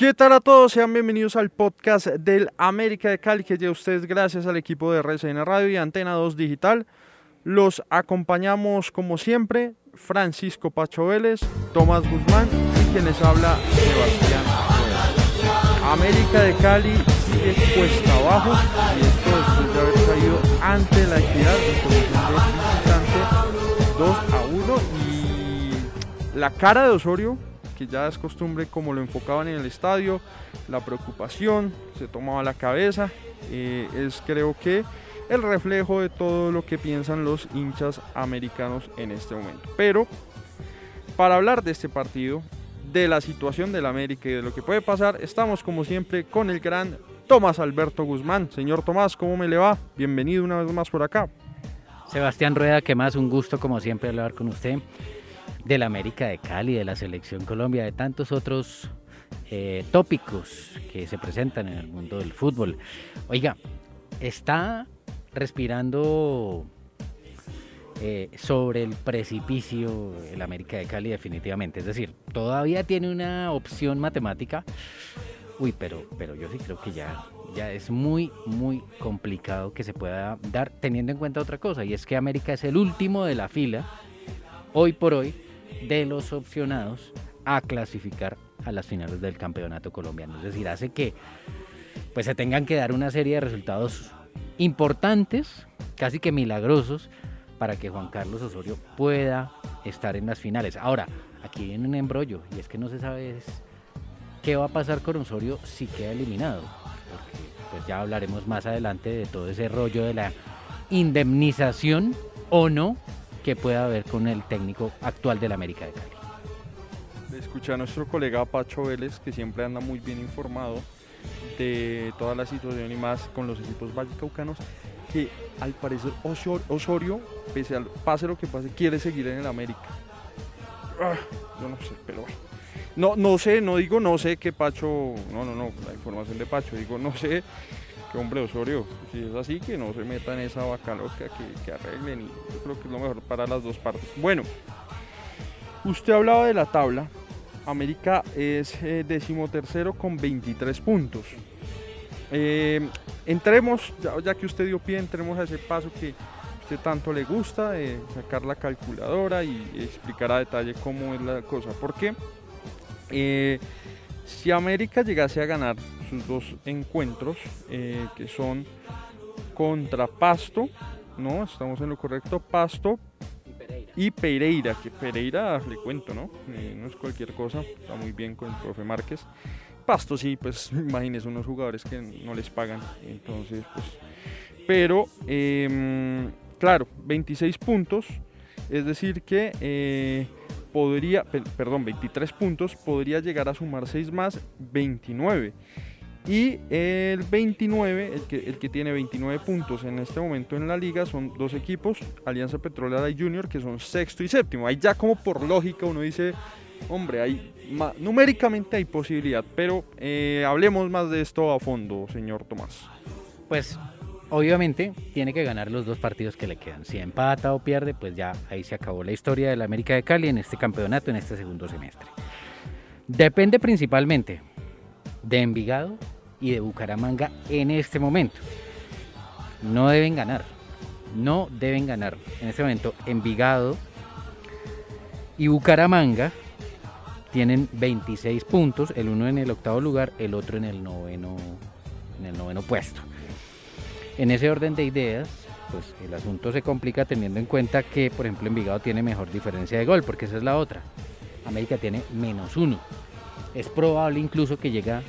¿Qué tal a todos? Sean bienvenidos al podcast del América de Cali, que ya ustedes gracias al equipo de RCN Radio y Antena 2 Digital. Los acompañamos como siempre Francisco Pacho Vélez, Tomás Guzmán y quien les habla Sebastián. América de Cali sigue cuesta abajo y esto después de haber caído ante la equidad en posición de visitante 2 a 1 y la cara de Osorio ya es costumbre como lo enfocaban en el estadio, la preocupación, se tomaba la cabeza, eh, es creo que el reflejo de todo lo que piensan los hinchas americanos en este momento. Pero para hablar de este partido, de la situación del América y de lo que puede pasar, estamos como siempre con el gran Tomás Alberto Guzmán. Señor Tomás, ¿cómo me le va? Bienvenido una vez más por acá. Sebastián Rueda, que más un gusto como siempre hablar con usted de la América de Cali, de la Selección Colombia, de tantos otros eh, tópicos que se presentan en el mundo del fútbol. Oiga, está respirando eh, sobre el precipicio el América de Cali definitivamente. Es decir, todavía tiene una opción matemática. Uy, pero, pero yo sí creo que ya, ya es muy, muy complicado que se pueda dar teniendo en cuenta otra cosa. Y es que América es el último de la fila, hoy por hoy, de los opcionados a clasificar a las finales del campeonato colombiano. Es decir, hace que pues se tengan que dar una serie de resultados importantes, casi que milagrosos, para que Juan Carlos Osorio pueda estar en las finales. Ahora, aquí viene un embrollo y es que no se sabe qué va a pasar con Osorio si queda eliminado. Porque pues ya hablaremos más adelante de todo ese rollo de la indemnización o no que pueda haber con el técnico actual del América de Cali. Escucha a nuestro colega Pacho Vélez, que siempre anda muy bien informado de toda la situación y más con los equipos vallecaucanos, que al parecer Osorio, pese al pase lo que pase, quiere seguir en el América. Ah, yo no sé, pero. No, no sé, no digo no sé que Pacho, no, no, no, la información de Pacho, digo no sé que hombre Osorio, si es así, que no se meta en esa vaca loca, que, arreglen y yo creo que es lo mejor para las dos partes. Bueno, usted hablaba de la tabla, América es eh, decimotercero con 23 puntos. Eh, entremos, ya, que usted dio pie, entremos a ese paso que usted tanto le gusta, sacar la calculadora y explicar a detalle cómo es la cosa. Porque eh, si América llegase a ganar dos encuentros, eh, que son contra Pasto, ¿no? Estamos en lo correcto, Pasto y Pereira, que Pereira, le cuento, ¿no? Eh, no es cualquier cosa, está muy bien con el profe Márquez. Pasto sí, pues imagínense unos jugadores que no les pagan, entonces pues... Pero, em, claro, 26 puntos, es decir que eh, podría, perdón, 23 puntos, podría llegar a sumar 6 más, 29. Y el 29, el que, el que tiene 29 puntos en este momento en la liga, son dos equipos, Alianza Petrolera y Junior, que son sexto y séptimo. Ahí ya como por lógica uno dice, hombre, hay, numéricamente hay posibilidad, pero eh, hablemos más de esto a fondo, señor Tomás. Pues obviamente tiene que ganar los dos partidos que le quedan. Si empata o pierde, pues ya ahí se acabó la historia de la América de Cali en este campeonato, en este segundo semestre. Depende principalmente de Envigado y de Bucaramanga en este momento. No deben ganar. No deben ganar. En este momento Envigado y Bucaramanga tienen 26 puntos, el uno en el octavo lugar, el otro en el noveno, en el noveno puesto. En ese orden de ideas, pues el asunto se complica teniendo en cuenta que, por ejemplo, Envigado tiene mejor diferencia de gol, porque esa es la otra. América tiene menos uno. Es probable incluso que llega,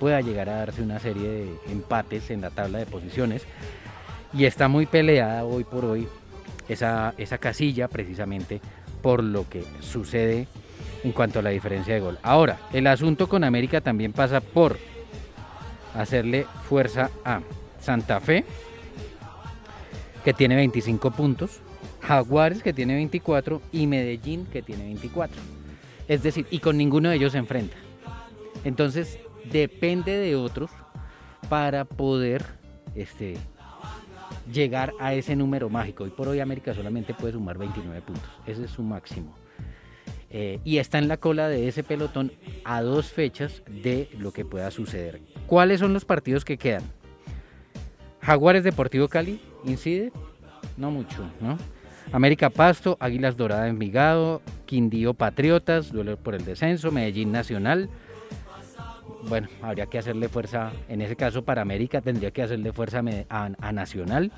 pueda llegar a darse una serie de empates en la tabla de posiciones. Y está muy peleada hoy por hoy esa, esa casilla precisamente por lo que sucede en cuanto a la diferencia de gol. Ahora, el asunto con América también pasa por hacerle fuerza a Santa Fe, que tiene 25 puntos, Jaguares, que tiene 24, y Medellín, que tiene 24. Es decir, y con ninguno de ellos se enfrenta. Entonces, depende de otros para poder este, llegar a ese número mágico. Y por hoy América solamente puede sumar 29 puntos. Ese es su máximo. Eh, y está en la cola de ese pelotón a dos fechas de lo que pueda suceder. ¿Cuáles son los partidos que quedan? Jaguares Deportivo Cali, incide, no mucho, ¿no? América Pasto, Águilas Dorada Envigado, Quindío Patriotas, duelo por el descenso, Medellín Nacional. Bueno, habría que hacerle fuerza, en ese caso para América tendría que hacerle fuerza a, Nacional.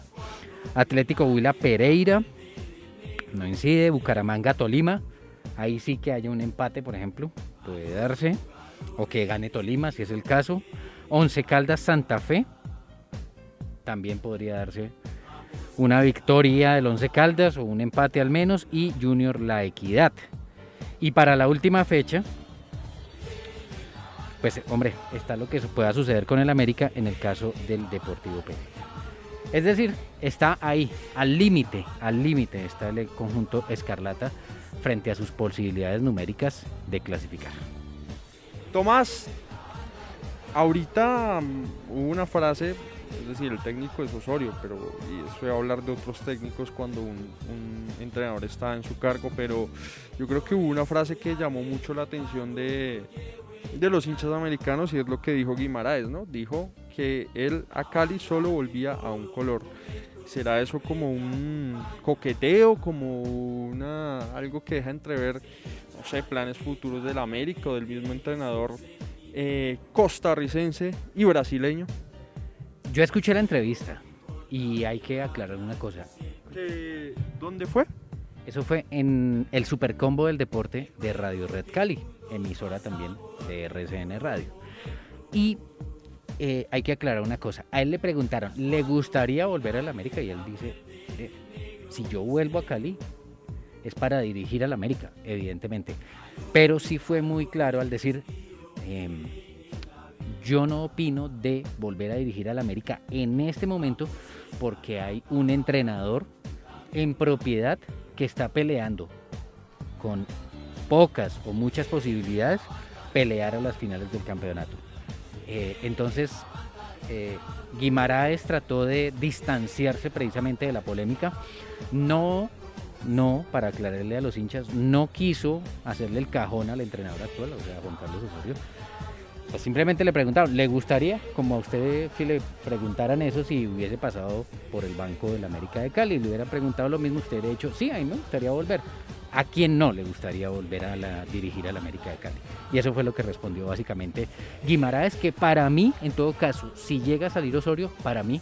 Atlético Huila Pereira, no incide, Bucaramanga Tolima, ahí sí que haya un empate, por ejemplo, puede darse, o que gane Tolima si es el caso. Once Caldas Santa Fe, también podría darse una victoria del Once Caldas o un empate al menos y Junior La Equidad. Y para la última fecha, pues hombre, está lo que pueda suceder con el América en el caso del Deportivo Pereira. Es decir, está ahí, al límite, al límite está el conjunto Escarlata frente a sus posibilidades numéricas de clasificar. Tomás, ahorita mm, hubo una frase es decir, el técnico es Osorio, pero y estoy a hablar de otros técnicos cuando un, entrenador está en su cargo, pero yo creo que hubo una frase que llamó mucho la atención de, de los hinchas americanos y es lo que dijo Guimaraes, ¿no? Dijo que él a Cali solo volvía a un color. ¿Será eso como un coqueteo, como una algo que deja entrever, no sé, planes futuros del América o del mismo entrenador eh, costarricense y brasileño? Yo escuché la entrevista y hay que aclarar una cosa. ¿Dónde fue? Eso fue en el Supercombo del Deporte de Radio Red Cali, emisora también de RCN Radio. Y eh, hay que aclarar una cosa. A él le preguntaron, ¿le gustaría volver a la América? Y él dice, si yo vuelvo a Cali, es para dirigir a la América, evidentemente. Pero sí fue muy claro al decir, em, yo no opino de volver a dirigir al América en este momento porque hay un entrenador en propiedad que está peleando con pocas o muchas posibilidades pelear a las finales del campeonato. Eh, entonces, eh, Guimaraes trató de distanciarse precisamente de la polémica. No, no, para aclararle a los hinchas, no quiso hacerle el cajón al entrenador actual, o sea, Juan Carlos Osorio pues simplemente le preguntaron, ¿le gustaría, como a usted si le preguntaran eso, si hubiese pasado por el Banco de la América de Cali, le hubiera preguntado lo mismo, usted de hecho, sí, a mí me gustaría volver. ¿A quién no le gustaría volver a dirigir a la América de Cali? Y eso fue lo que respondió básicamente Guimaraes, que para mí, en todo caso, si llega a salir Osorio, para mí,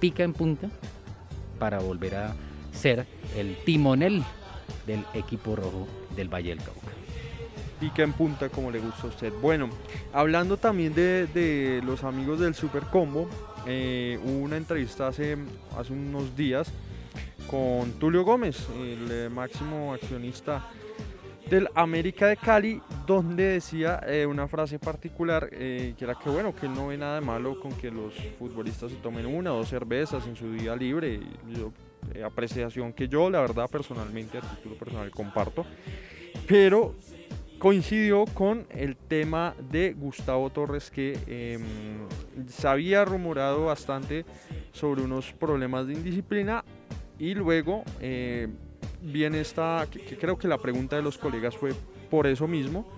pica en punta para volver a ser el timonel del equipo rojo del Valle del Cauca pica en punta como le gusta a usted. Bueno, hablando también de, los amigos del Super Combo, eh, hubo una entrevista hace, hace unos días con Tulio Gómez, el eh, máximo accionista del América de Cali, donde decía eh, una frase particular que era que bueno, que él no ve nada de malo con que los futbolistas se tomen una o dos cervezas en su día libre. apreciación que yo, la verdad, personalmente, a título personal, comparto. Pero coincidió con el tema de Gustavo Torres que em, se había rumorado bastante sobre unos problemas de indisciplina y luego eh, viene esta, que, creo que la pregunta de los colegas fue por eso mismo,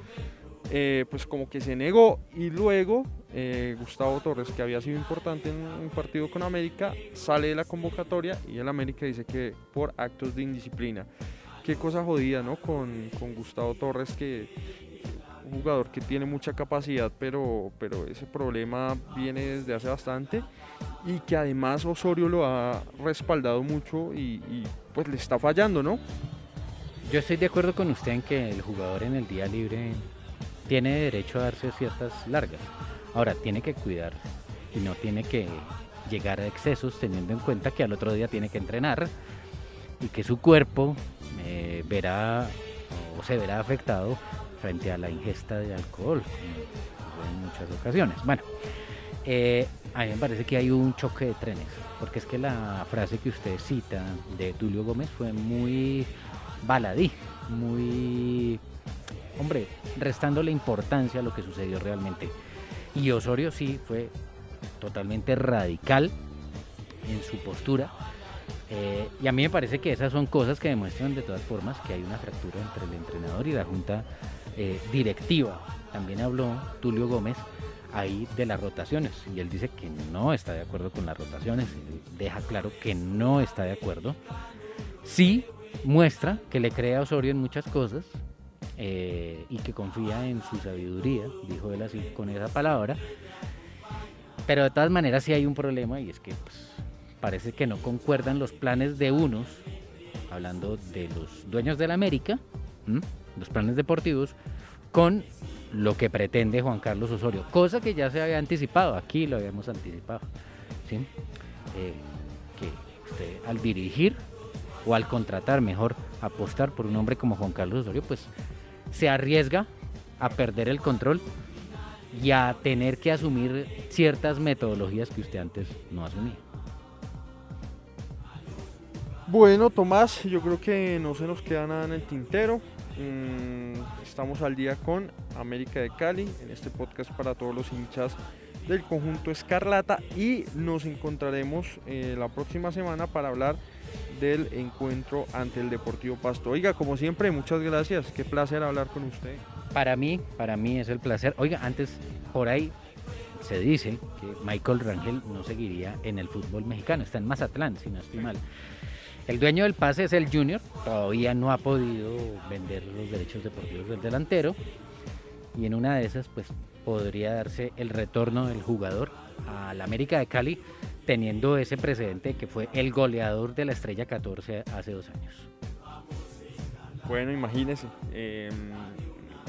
eh, pues como que se negó y luego eh, Gustavo Torres, que había sido importante en un partido con América, sale de la convocatoria y el América dice que por actos de indisciplina qué cosa jodida, ¿no? Con, Gustavo Torres que un jugador que tiene mucha capacidad, pero, pero ese problema viene desde hace bastante y que además Osorio lo ha respaldado mucho y, pues le está fallando, ¿no? Yo estoy de acuerdo con usted en que el jugador en el día libre tiene derecho a darse ciertas largas. Ahora, tiene que cuidar y no tiene que llegar a excesos teniendo en cuenta que al otro día tiene que entrenar y que su cuerpo eh, verá o se verá afectado frente a la ingesta de alcohol como en muchas ocasiones. Bueno, eh, a mí me parece que hay un choque de trenes, porque es que la frase que usted cita de Tulio Gómez fue muy baladí, muy, hombre, restándole importancia a lo que sucedió realmente. Y Osorio sí fue totalmente radical en su postura. Eh, y a mí me parece que esas son cosas que demuestran de todas formas que hay una fractura entre el entrenador y la junta eh, directiva. También habló Tulio Gómez ahí de las rotaciones y él dice que no está de acuerdo con las rotaciones, deja claro que no está de acuerdo. Sí muestra que le cree a Osorio en muchas cosas eh, y que confía en su sabiduría, dijo él así con esa palabra. Pero de todas maneras sí hay un problema y es que pues, parece que no concuerdan los planes de unos, hablando de los dueños de la América, los planes deportivos, con lo que pretende Juan Carlos Osorio, cosa que ya se había anticipado, aquí lo habíamos anticipado, ¿sí? Eh, que usted al dirigir o al contratar, mejor apostar por un hombre como Juan Carlos Osorio, pues se arriesga a perder el control y a tener que asumir ciertas metodologías que usted antes no asumía. Bueno, Tomás, yo creo que no se nos queda nada en el tintero. Mm, estamos al día con América de Cali en este podcast para todos los hinchas del conjunto Escarlata y nos encontraremos eh, la próxima semana para hablar del encuentro ante el Deportivo Pasto. Oiga, como siempre, muchas gracias. Qué placer hablar con usted. Para mí, para mí es el placer. Oiga, antes por ahí se dice que Michael Rangel no seguiría en el fútbol mexicano. Está en Mazatlán, si no estoy mal. El dueño del pase es el Junior. Todavía no ha podido vender los derechos deportivos del delantero. Y en una de esas, pues podría darse el retorno del jugador al América de Cali teniendo ese precedente que fue el goleador de la Estrella 14 hace dos años. Bueno, imagínese, em,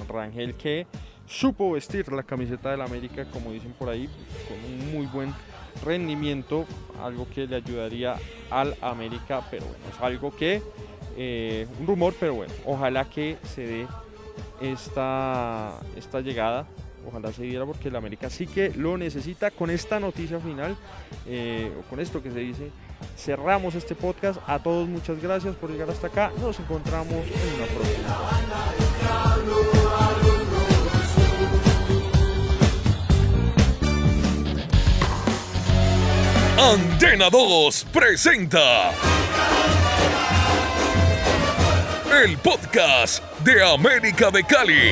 Rangel que supo vestir la camiseta del América, como dicen por ahí, con un muy buen rendimiento, algo que le ayudaría al América, pero bueno, es algo que, eh, un rumor, pero bueno, ojalá que se dé esta, esta llegada ojalá se diera porque el América sí que lo necesita. Con esta noticia final, eh, o con esto que se dice, cerramos este podcast. A todos muchas gracias por llegar hasta acá. Nos encontramos en una próxima. Antena 2 presenta el podcast de América de Cali.